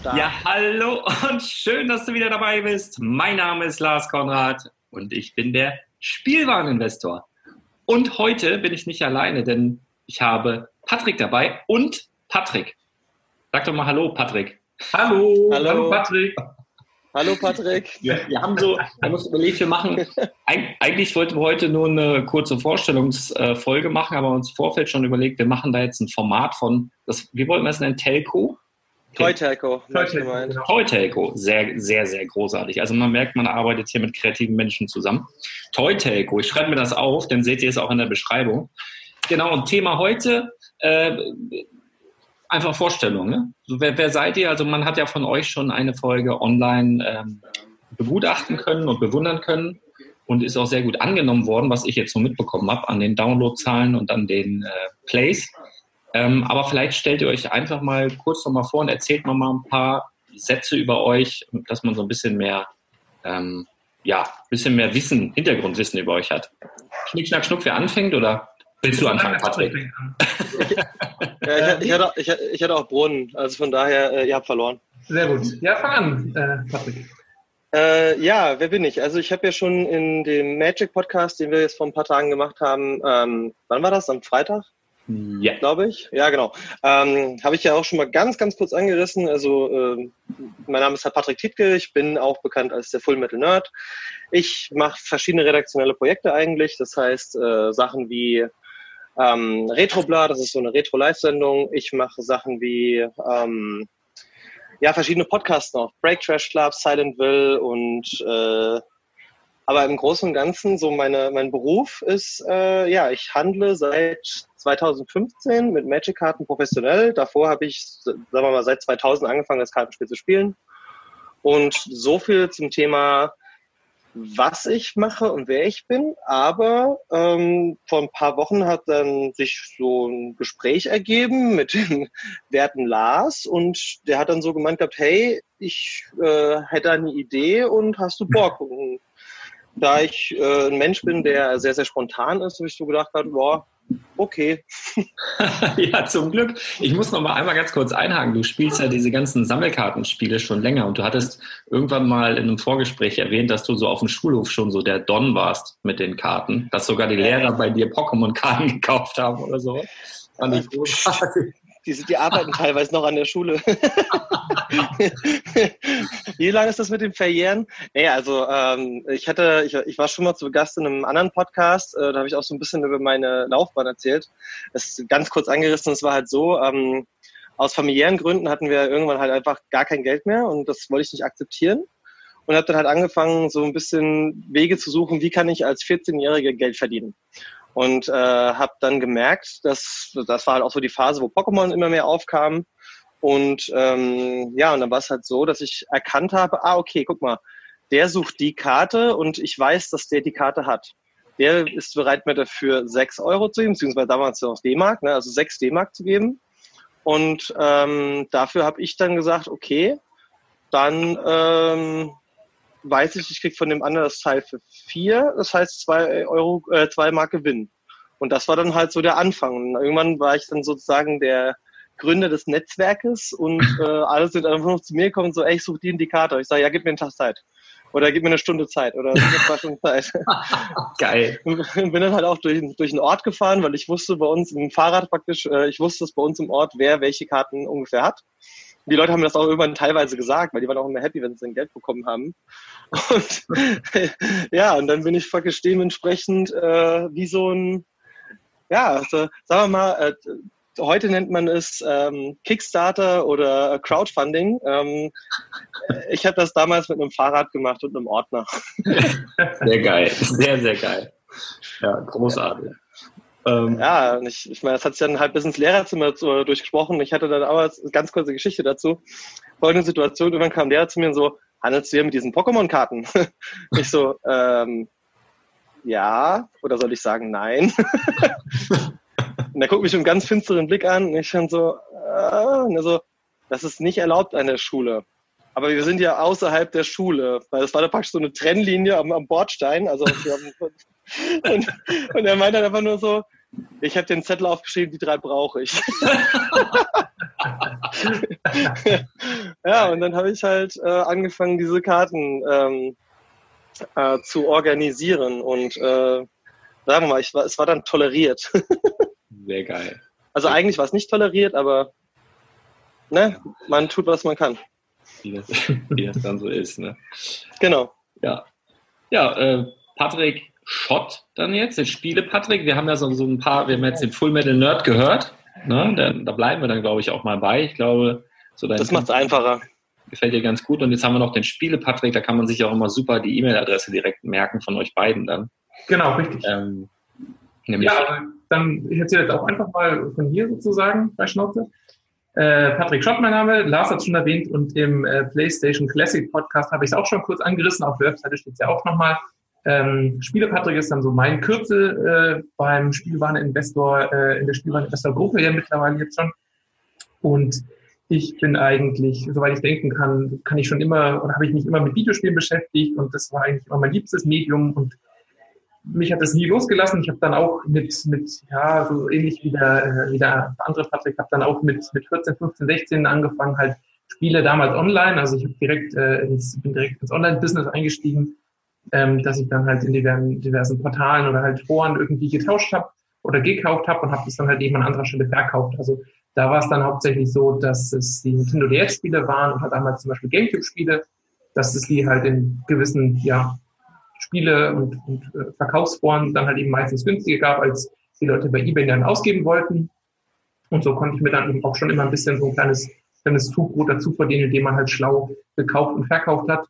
Stark. Ja, hallo und schön, dass du wieder dabei bist. Mein Name ist Lars Konrad und ich bin der Spielwareninvestor. Und heute bin ich nicht alleine, denn ich habe Patrick dabei und Patrick. Sag doch mal Hallo, Patrick. Hallo. Hallo, hallo Patrick. Hallo Patrick. Wir, wir haben so, wir haben uns überlegt, wir machen, eigentlich wollten wir heute nur eine kurze Vorstellungsfolge machen, aber uns im Vorfeld schon überlegt, wir machen da jetzt ein Format von, das, wie wollten wir es nennen, Telco? Telco. Toy Telco, sehr, sehr, sehr großartig. Also man merkt, man arbeitet hier mit kreativen Menschen zusammen. Toy Telco, ich schreibe mir das auf, dann seht ihr es auch in der Beschreibung. Genau, und Thema heute, äh, einfach Vorstellung. Ne? Wer, wer, seid ihr? Also man hat ja von euch schon eine Folge online ähm, begutachten können und bewundern können und ist auch sehr gut angenommen worden, was ich jetzt so mitbekommen habe an den Downloadzahlen und an den äh, Plays. Ähm, aber vielleicht stellt ihr euch einfach mal kurz nochmal vor und erzählt noch mal ein paar Sätze über euch, dass man so ein bisschen mehr, ähm, ja, ein bisschen mehr Wissen, Hintergrundwissen über euch hat. Schnick, schnack, schnuck, wer anfängt oder willst du anfangen, Patrick? ja, ich, ich, hatte, ich, ich, hatte, auch Brunnen, also von daher, äh, ihr habt verloren. Sehr gut. Ja, fang an, äh, Patrick. Äh, ja, wer bin ich? Also ich habe ja schon in dem Magic Podcast, den wir jetzt vor ein paar Tagen gemacht haben, ähm, wann war das? Am Freitag? Ja. Glaube ich. Ja, genau. Ähm, Habe ich ja auch schon mal ganz, ganz kurz angerissen. Also, äh, mein Name ist Herr Patrick Tietke. Ich bin auch bekannt als der Full Metal Nerd. Ich mache verschiedene redaktionelle Projekte eigentlich. Das heißt, äh, Sachen wie ähm, Retrobla, das ist so eine Retro-Live-Sendung. Ich mache Sachen wie ähm, ja, verschiedene Podcasts noch. Break Trash Club, Silent Will und äh, aber im Großen und Ganzen, so meine, mein Beruf ist, äh, ja, ich handle seit 2015 mit Magic-Karten professionell. Davor habe ich, sagen wir mal, seit 2000 angefangen, das Kartenspiel zu spielen. Und so viel zum Thema, was ich mache und wer ich bin. Aber ähm, vor ein paar Wochen hat dann sich so ein Gespräch ergeben mit dem werten Lars und der hat dann so gemeint gehabt, hey, ich äh, hätte eine Idee und hast du Bock? Und da ich äh, ein Mensch bin, der sehr, sehr spontan ist, habe ich so gedacht, boah, okay. ja, zum Glück. Ich muss noch mal einmal ganz kurz einhaken. Du spielst ja diese ganzen Sammelkartenspiele schon länger und du hattest irgendwann mal in einem Vorgespräch erwähnt, dass du so auf dem Schulhof schon so der Don warst mit den Karten, dass sogar die Lehrer bei dir Pokémon-Karten gekauft haben oder so. Fand ich großartig. Die, die arbeiten teilweise noch an der Schule. Wie lange ist das mit dem Verjähren? Nee, also ähm, ich hatte, ich, ich war schon mal zu Gast in einem anderen Podcast, äh, da habe ich auch so ein bisschen über meine Laufbahn erzählt. Das ist ganz kurz angerissen, es war halt so, ähm, aus familiären Gründen hatten wir irgendwann halt einfach gar kein Geld mehr und das wollte ich nicht akzeptieren. Und habe dann halt angefangen, so ein bisschen Wege zu suchen, wie kann ich als 14-Jährige Geld verdienen und äh, habe dann gemerkt, dass das war halt auch so die Phase, wo Pokémon immer mehr aufkam und ähm, ja, und dann war es halt so, dass ich erkannt habe, ah okay, guck mal, der sucht die Karte und ich weiß, dass der die Karte hat. Der ist bereit, mir dafür sechs Euro zu geben, beziehungsweise damals noch D-Mark, ne, also sechs D-Mark zu geben. Und ähm, dafür habe ich dann gesagt, okay, dann ähm, weiß ich, ich krieg von dem anderen das Teil für vier, das heißt zwei Euro, äh, zwei Mark Gewinn. Und das war dann halt so der Anfang. Und irgendwann war ich dann sozusagen der Gründer des Netzwerkes und äh, alle sind einfach noch zu mir gekommen und so, ey, ich suche die Indikator. Ich sage, ja, gib mir einen Tag Zeit. Oder gib mir eine Stunde Zeit oder zwei Stunden Zeit. Geil. Und bin dann halt auch durch, durch einen Ort gefahren, weil ich wusste bei uns im Fahrrad praktisch, äh, ich wusste es bei uns im Ort, wer welche Karten ungefähr hat die Leute haben das auch irgendwann teilweise gesagt, weil die waren auch immer happy, wenn sie ein Geld bekommen haben. Und ja, und dann bin ich faktisch dementsprechend äh, wie so ein, ja, also, sagen wir mal, äh, heute nennt man es ähm, Kickstarter oder Crowdfunding. Ähm, ich habe das damals mit einem Fahrrad gemacht und einem Ordner. Sehr geil, sehr, sehr geil. Ja, großartig. Ähm, ja, ich, ich meine, das hat sich dann halt bis ins Lehrerzimmer zu, durchgesprochen. Ich hatte dann aber eine ganz kurze Geschichte dazu. Folgende Situation, irgendwann kam der zu mir und so, handelst du hier mit diesen Pokémon-Karten? ich so, ähm, ja, oder soll ich sagen nein? und er guckt mich mit einem ganz finsteren Blick an und ich dann so, äh, und er so, das ist nicht erlaubt an der Schule. Aber wir sind ja außerhalb der Schule, weil das war da praktisch so eine Trennlinie am, am Bordstein. Also und, und er meint dann einfach nur so, ich habe den Zettel aufgeschrieben, die drei brauche ich. ja, und dann habe ich halt äh, angefangen, diese Karten ähm, äh, zu organisieren. Und äh, sagen wir mal, ich war, es war dann toleriert. Sehr geil. Also eigentlich war es nicht toleriert, aber ne, man tut, was man kann. Wie das, wie das dann so ist. Ne? Genau. Ja, ja äh, Patrick, Schott dann jetzt, den Spiele Patrick. Wir haben ja so, so ein paar, wir haben jetzt den Full Metal Nerd gehört. Ne? Da, da bleiben wir dann, glaube ich, auch mal bei. Ich glaube, so dein Das macht es einfacher. Gefällt dir ganz gut. Und jetzt haben wir noch den Spiele Patrick, da kann man sich auch immer super die E-Mail-Adresse direkt merken von euch beiden dann. Genau, richtig. Ähm, ja, dann, ich erzähle jetzt auch einfach mal von hier sozusagen bei Schnauze. Äh, Patrick Schott, mein Name. Lars hat es schon erwähnt und im äh, PlayStation Classic Podcast habe ich es auch schon kurz angerissen. Auf der Webseite steht es ja auch nochmal. Ähm, Spielepatrick ist dann so mein Kürzel äh, beim Spielwareninvestor, äh, in der Spielwareninvestor-Gruppe ja mittlerweile jetzt schon. Und ich bin eigentlich, soweit ich denken kann, kann ich schon immer oder habe ich mich immer mit Videospielen beschäftigt und das war eigentlich immer mein liebstes Medium und mich hat das nie losgelassen. Ich habe dann auch mit, mit ja, so ähnlich wie der, äh, wie der andere Patrick, habe dann auch mit, mit 14, 15, 16 angefangen, halt Spiele damals online. Also ich direkt äh, ins, bin direkt ins Online-Business eingestiegen ähm, dass ich dann halt in diversen, diversen Portalen oder halt Foren irgendwie getauscht habe oder gekauft habe und habe das dann halt eben an anderer Stelle verkauft. Also da war es dann hauptsächlich so, dass es die Nintendo DS-Spiele waren und halt damals zum Beispiel Gamecube-Spiele, dass es die halt in gewissen ja, Spiele und, und äh, Verkaufsforen dann halt eben meistens günstiger gab, als die Leute bei eBay dann ausgeben wollten. Und so konnte ich mir dann eben auch schon immer ein bisschen so ein kleines, kleines Tuchbrot dazu verdienen, indem man halt schlau gekauft und verkauft hat.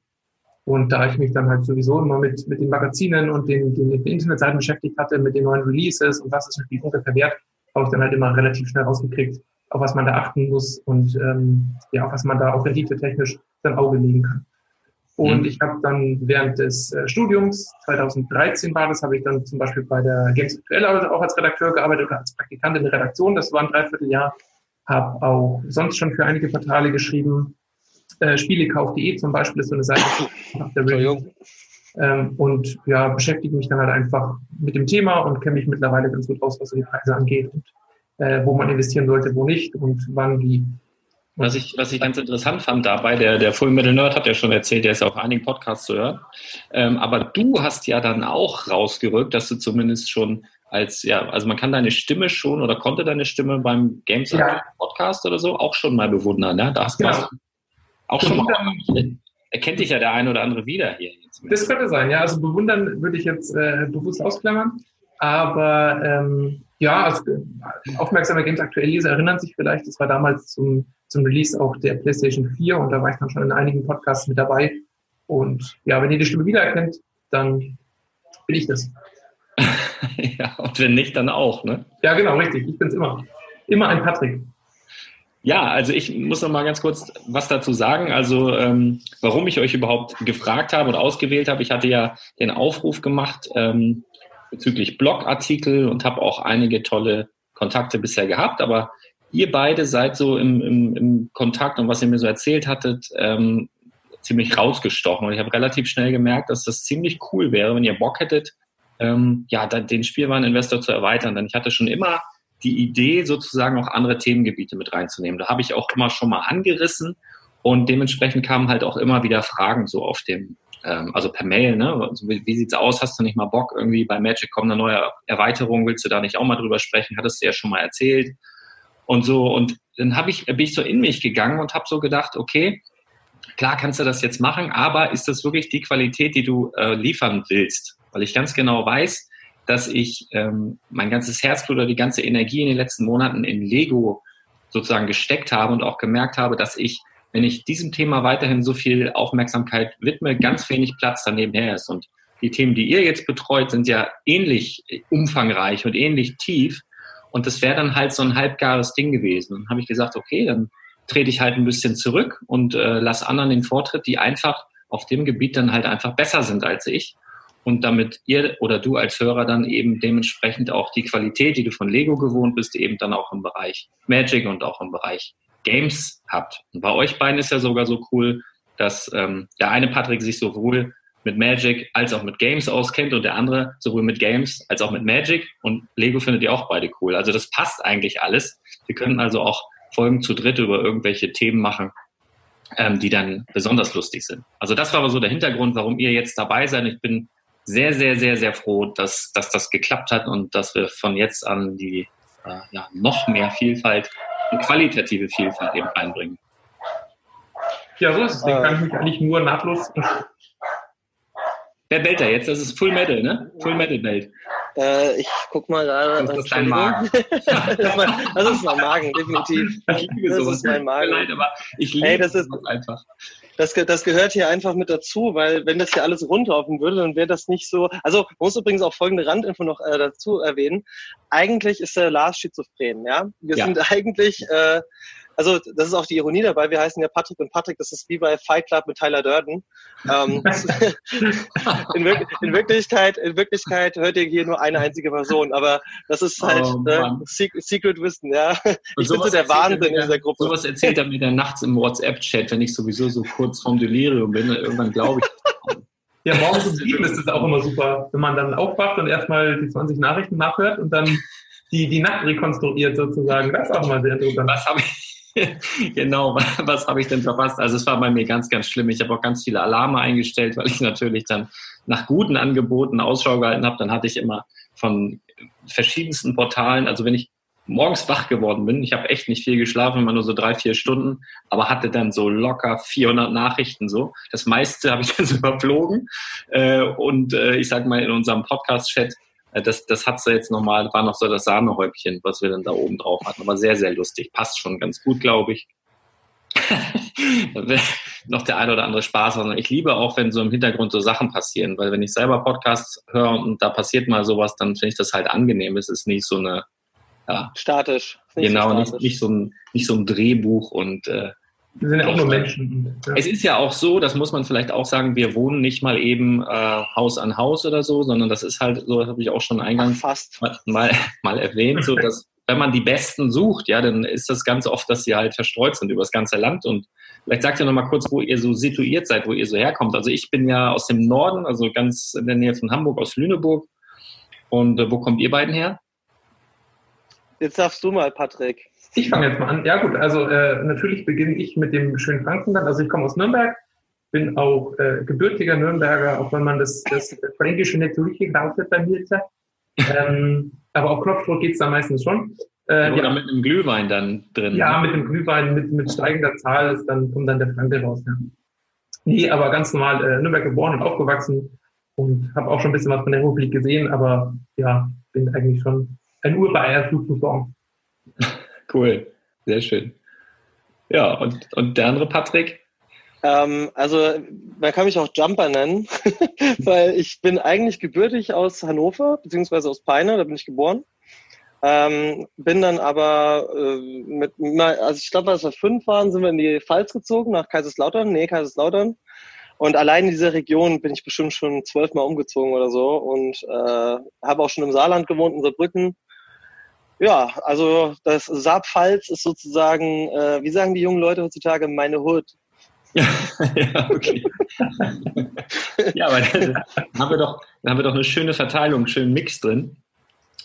Und da ich mich dann halt sowieso immer mit, mit den Magazinen und den, den, den Internetseiten beschäftigt hatte, mit den neuen Releases und was ist natürlich ungefähr wert, habe ich dann halt immer relativ schnell rausgekriegt, auf was man da achten muss und ähm, ja, auf was man da auch rendite-technisch sein Auge legen kann. Und mhm. ich habe dann während des äh, Studiums, 2013 war das, habe ich dann zum Beispiel bei der Games Aktuell auch als Redakteur gearbeitet oder als Praktikant in der Redaktion. Das war ein Dreivierteljahr. Habe auch sonst schon für einige Portale geschrieben. Äh, Spielekauf.de zum Beispiel ist so eine Seite nach der Entschuldigung. Ähm, und ja, beschäftige mich dann halt einfach mit dem Thema und kenne mich mittlerweile ganz gut aus, was so die Preise angeht und äh, wo man investieren sollte, wo nicht und wann wie was ich, was ich ganz interessant fand dabei, der, der Full Metal Nerd hat ja schon erzählt, der ist ja auf einigen Podcasts zu hören. Ähm, aber du hast ja dann auch rausgerückt, dass du zumindest schon als, ja, also man kann deine Stimme schon oder konnte deine Stimme beim Games ja. Podcast oder so auch schon mal bewundern, ne? Da hast du ja. auch schon mal, erkennt dich ja der eine oder andere wieder hier. Das könnte sein, ja. Also bewundern würde ich jetzt äh, bewusst ausklammern. Aber ähm, ja, also, aufmerksame Games aktuell Leser erinnern sich vielleicht, das war damals zum, zum Release auch der PlayStation 4 und da war ich dann schon in einigen Podcasts mit dabei. Und ja, wenn ihr die Stimme wiedererkennt, dann bin ich das. ja, und wenn nicht, dann auch, ne? Ja, genau, richtig. Ich bin's immer. Immer ein Patrick. Ja, also ich muss noch mal ganz kurz was dazu sagen. Also ähm, warum ich euch überhaupt gefragt habe und ausgewählt habe. Ich hatte ja den Aufruf gemacht, ähm, bezüglich Blogartikel und habe auch einige tolle Kontakte bisher gehabt. Aber ihr beide seid so im, im, im Kontakt und was ihr mir so erzählt hattet, ähm, ziemlich rausgestochen. Und ich habe relativ schnell gemerkt, dass das ziemlich cool wäre, wenn ihr Bock hättet, ähm, ja, den Spielwareninvestor zu erweitern. Denn ich hatte schon immer die Idee, sozusagen auch andere Themengebiete mit reinzunehmen. Da habe ich auch immer schon mal angerissen und dementsprechend kamen halt auch immer wieder Fragen so auf dem, ähm, also per Mail, ne? Also wie, wie sieht's aus? Hast du nicht mal Bock? Irgendwie bei Magic kommt eine neue Erweiterung, willst du da nicht auch mal drüber sprechen? Hattest du ja schon mal erzählt. Und so, und dann habe ich, bin ich so in mich gegangen und habe so gedacht, okay, klar kannst du das jetzt machen, aber ist das wirklich die Qualität, die du äh, liefern willst? Weil ich ganz genau weiß, dass ich ähm, mein ganzes Herzblut oder die ganze Energie in den letzten Monaten in Lego sozusagen gesteckt habe und auch gemerkt habe, dass ich wenn ich diesem Thema weiterhin so viel Aufmerksamkeit widme, ganz wenig Platz daneben her ist. Und die Themen, die ihr jetzt betreut, sind ja ähnlich umfangreich und ähnlich tief. Und das wäre dann halt so ein halbgares Ding gewesen. Dann habe ich gesagt, okay, dann trete ich halt ein bisschen zurück und äh, lass anderen den Vortritt, die einfach auf dem Gebiet dann halt einfach besser sind als ich. Und damit ihr oder du als Hörer dann eben dementsprechend auch die Qualität, die du von Lego gewohnt bist, eben dann auch im Bereich Magic und auch im Bereich Games habt. Und bei euch beiden ist ja sogar so cool, dass ähm, der eine Patrick sich sowohl mit Magic als auch mit Games auskennt und der andere sowohl mit Games als auch mit Magic und Lego findet ihr auch beide cool. Also das passt eigentlich alles. Wir können also auch Folgen zu dritt über irgendwelche Themen machen, ähm, die dann besonders lustig sind. Also das war aber so der Hintergrund, warum ihr jetzt dabei seid. Ich bin sehr, sehr, sehr, sehr froh, dass, dass das geklappt hat und dass wir von jetzt an die äh, ja, noch mehr Vielfalt und qualitative Vielfalt eben reinbringen. Ja, so ist es. Den kann ich mich eigentlich nur nahtlos. Wer bellt da jetzt? Das ist Full Metal, ne? Full Metal bellt. Äh, ich guck mal gerade. Das ist dein Magen. das ist mein Magen, definitiv. Ich liebe das sowas. ist mein Magen. Leid, aber ich liebe Ey, das ist, einfach. Das, das gehört hier einfach mit dazu, weil wenn das hier alles runterlaufen würde, dann wäre das nicht so. Also man muss übrigens auch folgende Randinfo noch äh, dazu erwähnen. Eigentlich ist der Lars schizophren, ja. Wir ja. sind eigentlich äh, also das ist auch die Ironie dabei, wir heißen ja Patrick und Patrick, das ist wie bei Fight Club mit Tyler Durden. Ähm, in, Wir in, Wirklichkeit, in Wirklichkeit hört ihr hier nur eine einzige Person, aber das ist halt oh, äh, Secret Wissen, ja. Ich bin so der Wahnsinn in dieser Gruppe. Sowas erzählt er mir dann nachts im WhatsApp-Chat, wenn ich sowieso so kurz vorm Delirium bin, irgendwann glaube ich. Ja, morgens um sieben ist es auch immer super, wenn man dann aufwacht und erstmal die 20 Nachrichten nachhört und dann die, die Nacht rekonstruiert sozusagen. Das ist auch mal sehr interessant. Was habe ich, genau, was habe ich denn verpasst? Also es war bei mir ganz, ganz schlimm. Ich habe auch ganz viele Alarme eingestellt, weil ich natürlich dann nach guten Angeboten Ausschau gehalten habe, dann hatte ich immer von verschiedensten Portalen, also wenn ich morgens wach geworden bin, ich habe echt nicht viel geschlafen, immer nur so drei, vier Stunden, aber hatte dann so locker 400 Nachrichten so. Das meiste habe ich dann so überflogen äh, und äh, ich sage mal in unserem Podcast-Chat, das, das hat so jetzt nochmal, war noch so das Sahnehäubchen, was wir dann da oben drauf hatten, aber sehr, sehr lustig. Passt schon ganz gut, glaube ich. noch der ein oder andere Spaß. Also ich liebe auch, wenn so im Hintergrund so Sachen passieren, weil wenn ich selber Podcasts höre und da passiert mal sowas, dann finde ich das halt angenehm. Es ist nicht so eine ja, statisch. Genau, so statisch. Nicht, nicht, so ein, nicht so ein Drehbuch und äh, wir sind ja auch nur Menschen. Ja. Es ist ja auch so, das muss man vielleicht auch sagen, wir wohnen nicht mal eben äh, Haus an Haus oder so, sondern das ist halt so, das habe ich auch schon eingangs fast. Mal, mal erwähnt, so dass wenn man die Besten sucht, ja, dann ist das ganz oft, dass sie halt verstreut sind über das ganze Land. Und vielleicht sagt ihr noch mal kurz, wo ihr so situiert seid, wo ihr so herkommt. Also ich bin ja aus dem Norden, also ganz in der Nähe von Hamburg, aus Lüneburg. Und äh, wo kommt ihr beiden her? Jetzt darfst du mal, Patrick. Ich fange jetzt mal an. Ja gut, also äh, natürlich beginne ich mit dem schönen Frankenland. Also ich komme aus Nürnberg, bin auch äh, gebürtiger Nürnberger, auch wenn man das, das Fränkische nicht so richtig hat bei mir. Ähm, aber auf Knopfdruck geht's da meistens schon. Äh, Oder ja. mit einem Glühwein dann drin. Ja, ne? mit dem Glühwein, mit, mit steigender Zahl ist dann, kommt dann der Franke raus. Ja. Nee, aber ganz normal äh, Nürnberg geboren und aufgewachsen und habe auch schon ein bisschen was von der Republik gesehen, aber ja, bin eigentlich schon ein Urbayer sozusagen. Cool, sehr schön. Ja, und, und der andere Patrick? Ähm, also man kann mich auch Jumper nennen, weil ich bin eigentlich gebürtig aus Hannover, beziehungsweise aus Peine, da bin ich geboren. Ähm, bin dann aber äh, mit, also ich glaube, als wir fünf waren, sind wir in die Pfalz gezogen, nach Kaiserslautern, nee, Kaiserslautern. Und allein in dieser Region bin ich bestimmt schon zwölfmal umgezogen oder so und äh, habe auch schon im Saarland gewohnt, in Saarbrücken. Ja, also das Saarpfalz ist sozusagen, äh, wie sagen die jungen Leute heutzutage, meine Hood. ja, okay. ja, aber dann haben, wir doch, dann haben wir doch eine schöne Verteilung, einen schönen Mix drin.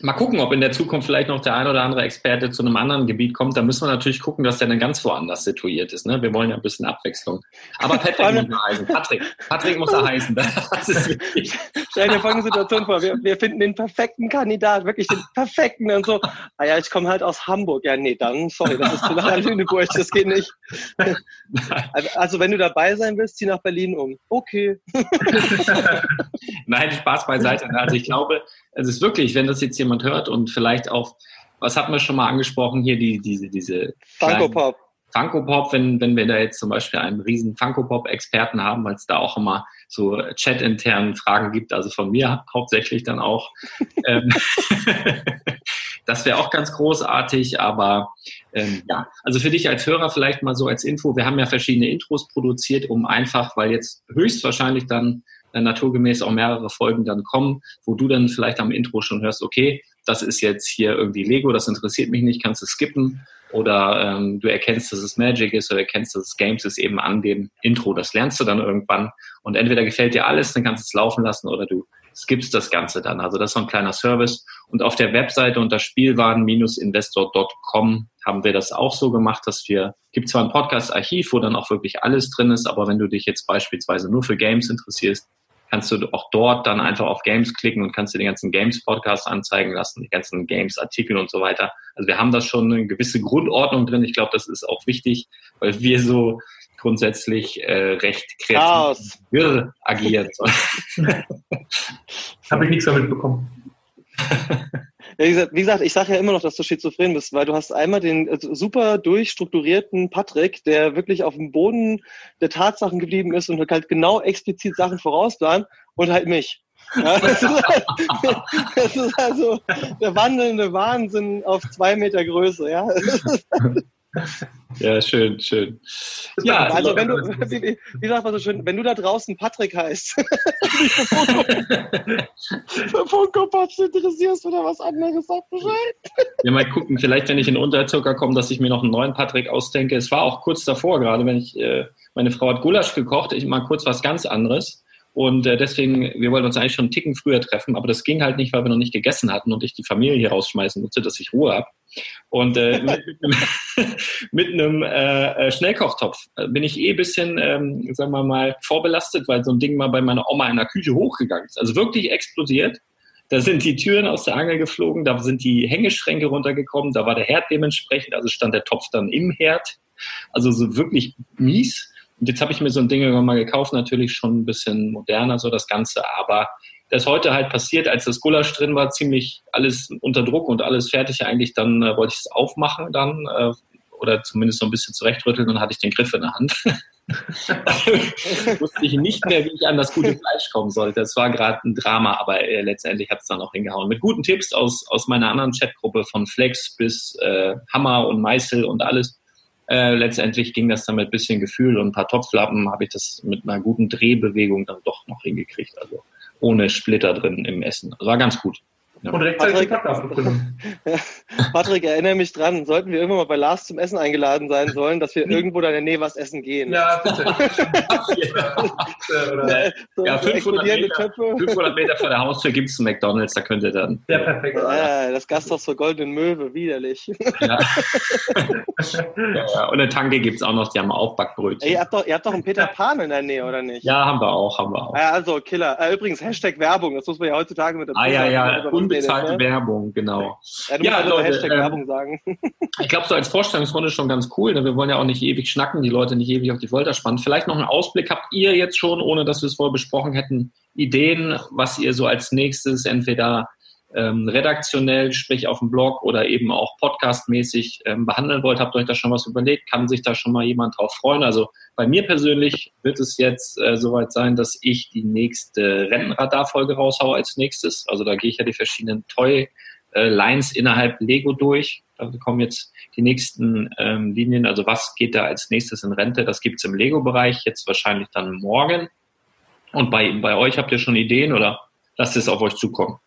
Mal gucken, ob in der Zukunft vielleicht noch der ein oder andere Experte zu einem anderen Gebiet kommt. Da müssen wir natürlich gucken, dass der dann ganz woanders situiert ist. Ne? Wir wollen ja ein bisschen Abwechslung. Aber Patrick muss er heißen. Patrick, Patrick muss er heißen. Das ist wichtig. Stell dir folgende Situation vor. Wir, wir, finden den perfekten Kandidat, wirklich den perfekten und so. Ah ja, ich komme halt aus Hamburg. Ja, nee, dann, sorry, das ist zu nach Lüneburg, das geht nicht. Also, wenn du dabei sein willst, zieh nach Berlin um. Okay. Nein, Spaß beiseite. Also ich glaube, es ist wirklich, wenn das jetzt jemand hört und vielleicht auch, was hatten wir schon mal angesprochen hier, die, diese, diese Funko Pop. Funko Pop, wenn, wenn wir da jetzt zum Beispiel einen riesen Funko Pop Experten haben, weil es da auch immer so chat-internen Fragen gibt, also von mir hauptsächlich dann auch. ähm, das wäre auch ganz großartig, aber ähm, ja, also für dich als Hörer vielleicht mal so als Info, wir haben ja verschiedene Intros produziert, um einfach, weil jetzt höchstwahrscheinlich dann äh, naturgemäß auch mehrere Folgen dann kommen, wo du dann vielleicht am Intro schon hörst, okay, das ist jetzt hier irgendwie Lego, das interessiert mich nicht, kannst du skippen. Oder ähm, du erkennst, dass es Magic ist oder erkennst, dass es Games ist, eben an dem Intro. Das lernst du dann irgendwann. Und entweder gefällt dir alles, dann kannst du es laufen lassen oder du skippst das Ganze dann. Also das ist so ein kleiner Service. Und auf der Webseite unter spielwaren-investor.com haben wir das auch so gemacht, dass wir, gibt zwar ein Podcast-Archiv, wo dann auch wirklich alles drin ist, aber wenn du dich jetzt beispielsweise nur für Games interessierst, kannst du auch dort dann einfach auf Games klicken und kannst dir den ganzen Games-Podcast anzeigen lassen, die ganzen Games-Artikel und so weiter. Also wir haben da schon eine gewisse Grundordnung drin. Ich glaube, das ist auch wichtig, weil wir so grundsätzlich äh, recht kreativ wirr agieren. Habe ich nichts damit bekommen. Wie, gesagt, wie gesagt, ich sage ja immer noch, dass du schizophren bist, weil du hast einmal den äh, super durchstrukturierten Patrick, der wirklich auf dem Boden der Tatsachen geblieben ist und halt genau explizit Sachen vorausplant und halt mich. Ja, das, ist, das, ist, also der wandelnde Wahnsinn auf zwei Meter Größe. Ja. Ja, schön, schön. Ja, also wenn du, wie, wie sagt man so schön, wenn du da draußen Patrick heißt, für Funko Pops interessierst oder was anderes, sag Bescheid. Ja, mal gucken, vielleicht wenn ich in Unterzucker komme, dass ich mir noch einen neuen Patrick ausdenke. Es war auch kurz davor, gerade wenn ich, äh, meine Frau hat Gulasch gekocht, ich mal kurz was ganz anderes. Und äh, deswegen, wir wollten uns eigentlich schon einen Ticken früher treffen, aber das ging halt nicht, weil wir noch nicht gegessen hatten und ich die Familie hier rausschmeißen musste, dass ich Ruhe habe. Und äh, mit, einem, mit einem äh, Schnellkochtopf bin ich eh ein bisschen, ähm, sagen wir mal, vorbelastet, weil so ein Ding mal bei meiner Oma in der Küche hochgegangen ist. Also wirklich explodiert. Da sind die Türen aus der Angel geflogen, da sind die Hängeschränke runtergekommen, da war der Herd dementsprechend, also stand der Topf dann im Herd. Also so wirklich mies. Und jetzt habe ich mir so ein Ding irgendwann mal gekauft, natürlich schon ein bisschen moderner, so das Ganze, aber das heute halt passiert, als das Gulasch drin war, ziemlich alles unter Druck und alles fertig eigentlich, dann äh, wollte ich es aufmachen dann äh, oder zumindest so ein bisschen zurechtrütteln und hatte ich den Griff in der Hand. wusste ich nicht mehr, wie ich an das gute Fleisch kommen sollte. Es war gerade ein Drama, aber äh, letztendlich hat es dann auch hingehauen. Mit guten Tipps aus, aus meiner anderen Chatgruppe von Flex bis äh, Hammer und Meißel und alles äh, letztendlich ging das dann mit bisschen Gefühl und ein paar Topflappen habe ich das mit einer guten Drehbewegung dann doch noch hingekriegt. Also ohne Splitter drin im Essen. War ganz gut. Ja. Und rechtzeitig Patrick, Patrick, erinnere mich dran, sollten wir irgendwann mal bei Lars zum Essen eingeladen sein sollen, dass wir irgendwo da in der Nähe was essen gehen. Ja, bitte. ja, 500, Meter, 500 Meter vor der Haustür gibt es einen McDonalds, da könnt ihr dann. Ja, perfekt. Ja, das Gasthaus zur Goldenen Möwe, widerlich. Ja. ja, und eine Tanke gibt es auch noch, die haben auch Backbrötchen. Ey, ihr, habt doch, ihr habt doch einen Peter Pan in der Nähe, oder nicht? Ja, haben wir auch, haben wir auch. Ja, also, Killer. Äh, übrigens, Hashtag Werbung, das muss man ja heutzutage mit der Ah, ja, ja, unbezahlte ne? Werbung, genau. Ja, ja Leute, Hashtag äh, Werbung sagen. ich glaube, so als Vorstellungsrunde schon ganz cool. Ne? Wir wollen ja auch nicht ewig schnacken, die Leute nicht ewig auf die Folter spannen. Vielleicht noch einen Ausblick. Habt ihr jetzt schon, ohne dass wir es vorher besprochen hätten, Ideen, was ihr so als nächstes entweder ähm, redaktionell, sprich auf dem Blog oder eben auch podcastmäßig ähm, behandeln wollt, habt ihr euch da schon was überlegt? Kann sich da schon mal jemand drauf freuen? Also bei mir persönlich wird es jetzt äh, soweit sein, dass ich die nächste Rentenradar-Folge raushaue als nächstes. Also da gehe ich ja die verschiedenen Toy-Lines innerhalb Lego durch. Da kommen jetzt die nächsten ähm, Linien. Also was geht da als nächstes in Rente? Das gibt's im Lego-Bereich jetzt wahrscheinlich dann morgen. Und bei, bei euch habt ihr schon Ideen oder lasst es auf euch zukommen?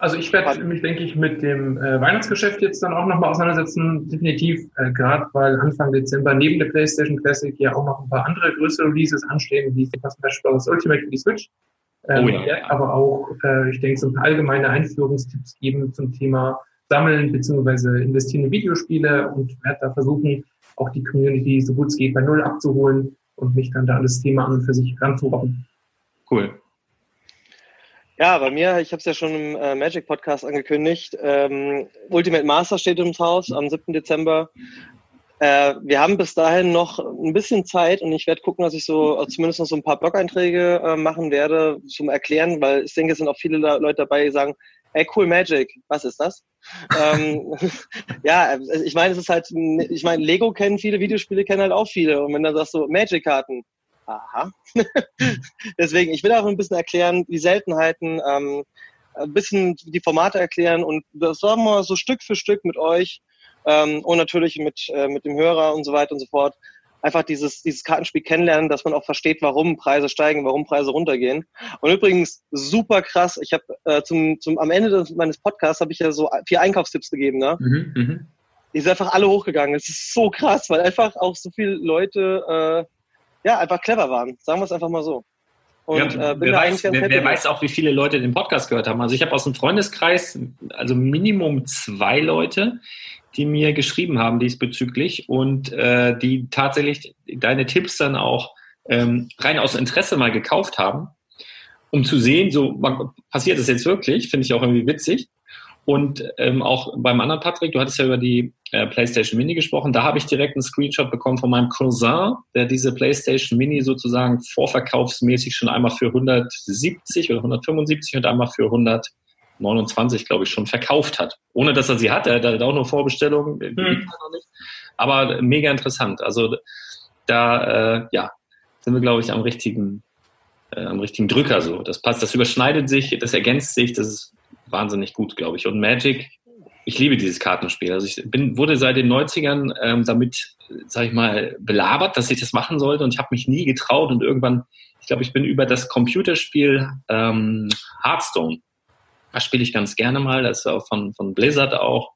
Also ich werde mich, denke ich, mit dem äh, Weihnachtsgeschäft jetzt dann auch nochmal auseinandersetzen, definitiv, äh, gerade weil Anfang Dezember neben der PlayStation Classic ja auch noch ein paar andere größere Releases anstehen, wie zum Beispiel das Ultimate für die Switch. Ähm, oh ja. Aber auch, äh, ich denke, so ein paar allgemeine Einführungstipps geben zum Thema Sammeln beziehungsweise investieren in Videospiele und werde da versuchen, auch die Community so gut es geht bei Null abzuholen und mich dann da an das Thema an und für sich ranzurobben. Cool. Ja, bei mir, ich habe es ja schon im äh, Magic Podcast angekündigt. Ähm, Ultimate Master steht ums Haus am 7. Dezember. Äh, wir haben bis dahin noch ein bisschen Zeit und ich werde gucken, dass ich so äh, zumindest noch so ein paar Blog-Einträge äh, machen werde zum Erklären, weil ich denke, es sind auch viele Leute dabei, die sagen, ey, cool Magic, was ist das? ähm, ja, ich meine, es ist halt, ich meine, Lego kennen viele, Videospiele kennen halt auch viele. Und wenn du sagst so Magic-Karten, aha. Deswegen, ich will auch ein bisschen erklären, die Seltenheiten, ähm, ein bisschen die Formate erklären und das sagen wir so Stück für Stück mit euch ähm, und natürlich mit, äh, mit dem Hörer und so weiter und so fort. Einfach dieses, dieses Kartenspiel kennenlernen, dass man auch versteht, warum Preise steigen, warum Preise runtergehen. Und übrigens super krass. Ich habe äh, zum, zum am Ende des, meines Podcasts habe ich ja so vier Einkaufstipps gegeben. Ne? Mhm, mh. Die sind einfach alle hochgegangen. Es ist so krass, weil einfach auch so viele Leute äh, ja, einfach clever waren. Sagen wir es einfach mal so. Und, ja, äh, wer, weiß, wer, wer weiß, auch, wie viele Leute den Podcast gehört haben. Also ich habe aus dem Freundeskreis, also Minimum zwei Leute, die mir geschrieben haben diesbezüglich und äh, die tatsächlich deine Tipps dann auch ähm, rein aus Interesse mal gekauft haben, um zu sehen, so passiert das jetzt wirklich, finde ich auch irgendwie witzig. Und ähm, auch beim anderen Patrick, du hattest ja über die äh, PlayStation Mini gesprochen. Da habe ich direkt einen Screenshot bekommen von meinem Cousin, der diese PlayStation Mini sozusagen vorverkaufsmäßig schon einmal für 170 oder 175 und einmal für 129, glaube ich, schon verkauft hat. Ohne dass er sie hat. Er hat auch nur Vorbestellungen. Hm. Aber mega interessant. Also da, äh, ja, sind wir, glaube ich, am richtigen, äh, am richtigen Drücker so. Das passt, das überschneidet sich, das ergänzt sich, das ist wahnsinnig gut, glaube ich. Und Magic, ich liebe dieses Kartenspiel. Also ich bin, wurde seit den 90ern ähm, damit, sage ich mal, belabert, dass ich das machen sollte und ich habe mich nie getraut und irgendwann, ich glaube, ich bin über das Computerspiel ähm, Hearthstone, das spiele ich ganz gerne mal, das ist auch von, von Blizzard auch.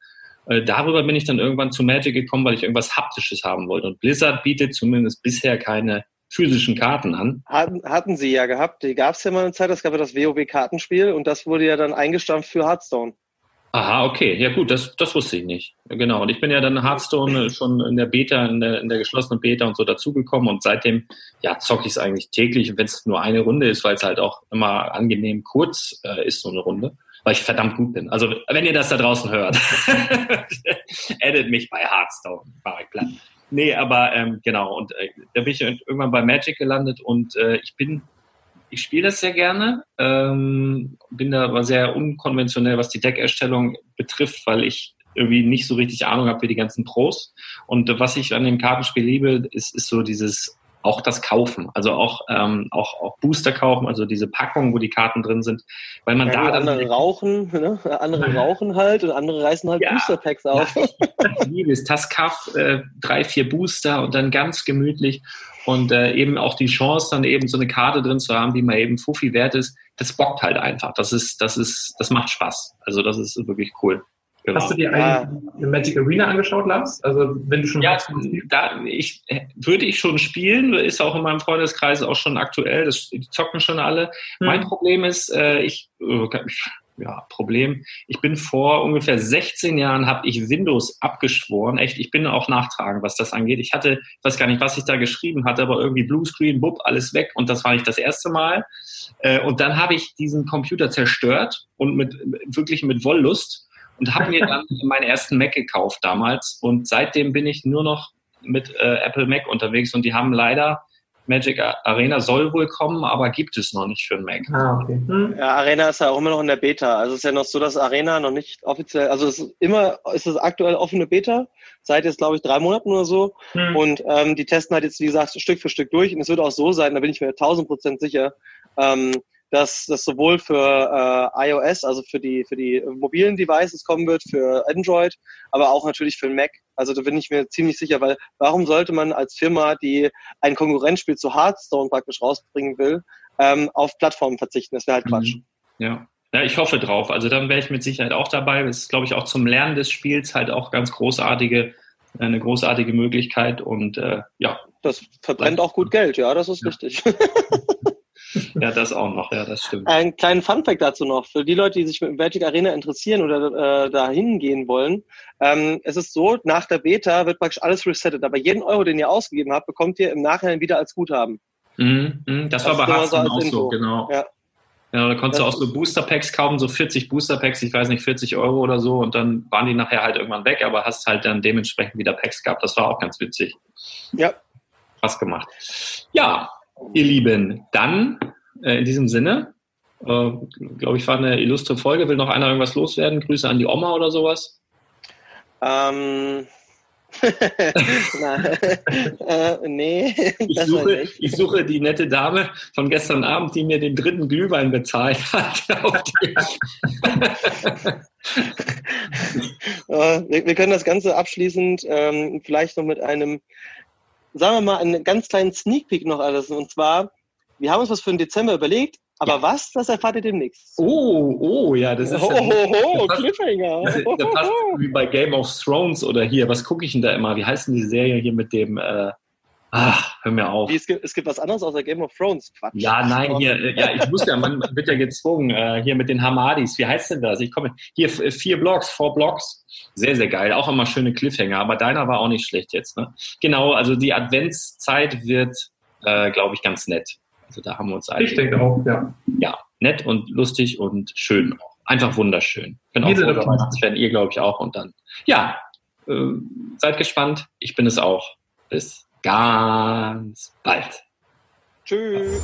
Äh, darüber bin ich dann irgendwann zu Magic gekommen, weil ich irgendwas Haptisches haben wollte. Und Blizzard bietet zumindest bisher keine physischen Karten an. Hatten, hatten sie ja gehabt. Die gab es ja mal eine Zeit, es gab ja das WoW-Kartenspiel und das wurde ja dann eingestampft für Hearthstone. Aha, okay. Ja gut, das, das wusste ich nicht. Genau. Und ich bin ja dann Hearthstone schon in der Beta, in der, in der geschlossenen Beta und so dazugekommen und seitdem ja zocke ich es eigentlich täglich. Und wenn es nur eine Runde ist, weil es halt auch immer angenehm kurz äh, ist, so eine Runde, weil ich verdammt gut bin. Also wenn ihr das da draußen hört, edit mich bei Hearthstone. Mach ich platt. Nee, aber ähm, genau. Und äh, da bin ich irgendwann bei Magic gelandet und äh, ich bin ich spiele das sehr gerne, ähm, bin da aber sehr unkonventionell, was die Deckerstellung betrifft, weil ich irgendwie nicht so richtig Ahnung habe wie die ganzen Pros. Und was ich an dem Kartenspiel liebe, ist, ist so dieses auch das Kaufen, also auch, ähm, auch, auch Booster kaufen, also diese Packungen, wo die Karten drin sind, weil man ja, da andere rauchen, ne? andere rauchen halt und andere reißen halt ja, Booster Packs auf. Ja, ich liebe es, Tascaf, äh, drei, vier Booster und dann ganz gemütlich und äh, eben auch die Chance, dann eben so eine Karte drin zu haben, die mal eben Fuffi wert ist, das bockt halt einfach. Das ist, das ist, das macht Spaß. Also das ist wirklich cool. Genau. Hast du dir ja. Magic Arena angeschaut, Lars? Also wenn du schon ja, da, ich, würde ich schon spielen, ist auch in meinem Freundeskreis auch schon aktuell, das, die zocken schon alle. Hm. Mein Problem ist, äh, ich, äh, ja, Problem. Ich bin vor ungefähr 16 Jahren habe ich Windows abgeschworen. Echt, ich bin auch nachtragend, was das angeht. Ich hatte, ich weiß gar nicht, was ich da geschrieben hatte, aber irgendwie Bluescreen, bub, alles weg. Und das war nicht das erste Mal. Äh, und dann habe ich diesen Computer zerstört und mit wirklich mit Wollust und habe mir dann meinen ersten Mac gekauft damals. Und seitdem bin ich nur noch mit äh, Apple Mac unterwegs und die haben leider Magic Arena soll wohl kommen, aber gibt es noch nicht für den Mac. Ah, okay. Hm. Ja, Arena ist ja auch immer noch in der Beta. Also es ist ja noch so, dass Arena noch nicht offiziell, also es ist immer, ist es aktuell offene Beta, seit jetzt glaube ich drei Monaten oder so. Hm. Und ähm, die testen halt jetzt, wie gesagt, Stück für Stück durch. Und es wird auch so sein, da bin ich mir tausend Prozent sicher, ähm, dass das sowohl für äh, iOS, also für die, für die mobilen Devices kommen wird, für Android, aber auch natürlich für den Mac. Also da bin ich mir ziemlich sicher, weil warum sollte man als Firma, die ein Konkurrenzspiel zu Hearthstone praktisch rausbringen will, ähm, auf Plattformen verzichten? Das wäre halt Quatsch. Mhm. Ja. Ja, ich hoffe drauf. Also dann wäre ich mit Sicherheit auch dabei. Das ist, glaube ich, auch zum Lernen des Spiels halt auch ganz großartige, eine großartige Möglichkeit. Und äh, ja. Das verbrennt auch gut Geld, ja, das ist ja. richtig. Ja, das auch noch, ja, das stimmt. Ein kleinen Funfact dazu noch, für die Leute, die sich mit Magic Arena interessieren oder äh, da hingehen wollen. Ähm, es ist so, nach der Beta wird praktisch alles resettet, aber jeden Euro, den ihr ausgegeben habt, bekommt ihr im Nachhinein wieder als Guthaben. Mhm, mh, das, das war bei Hearthstone so auch so, genau. Ja. Ja, da konntest du auch so Booster Packs kaufen, so 40 Booster Packs, ich weiß nicht, 40 Euro oder so, und dann waren die nachher halt irgendwann weg, aber hast halt dann dementsprechend wieder Packs gehabt. Das war auch ganz witzig. Ja. Spaß gemacht. Ja, ihr Lieben, dann äh, in diesem Sinne, äh, glaube ich, war eine illustre Folge. Will noch einer irgendwas loswerden? Grüße an die Oma oder sowas? Ähm. äh, nee, ich suche, ich suche die nette Dame von gestern Abend, die mir den dritten Glühwein bezahlt hat. wir, wir, können das Ganze abschließend ähm, vielleicht noch mit einem sagen wir mal, einen ganz kleinen Sneak Peek noch alles. Und zwar, wir haben uns was für den Dezember überlegt, aber ja. was, das erfahrt ihr demnächst. Oh, oh, ja, das ist. Oh, ja, oh, oh, Cliffhanger. Das, das passt wie bei Game of Thrones oder hier, was gucke ich denn da immer? Wie heißt denn die Serie hier mit dem, äh, Ach, hör mir auf. Wie, es, gibt, es gibt was anderes außer Game of Thrones. Quatsch. Ja, nein, hier, äh, ja, ich muss ja, man wird ja gezwungen, äh, hier mit den Hamadis. Wie heißt denn das? Ich komme, hier vier Blocks, four Blocks. Sehr, sehr geil. Auch immer schöne Cliffhanger. Aber deiner war auch nicht schlecht jetzt, ne? Genau, also die Adventszeit wird, äh, glaube ich, ganz nett. Also da haben wir uns eigentlich. Ich denke auch, ja. Ja, nett und lustig und schön auch. Einfach wunderschön. Bin auch froh, Weihnachtsfan, ihr glaube ich auch. Und dann, ja, äh, seid gespannt. Ich bin es auch. Bis ganz bald. Tschüss.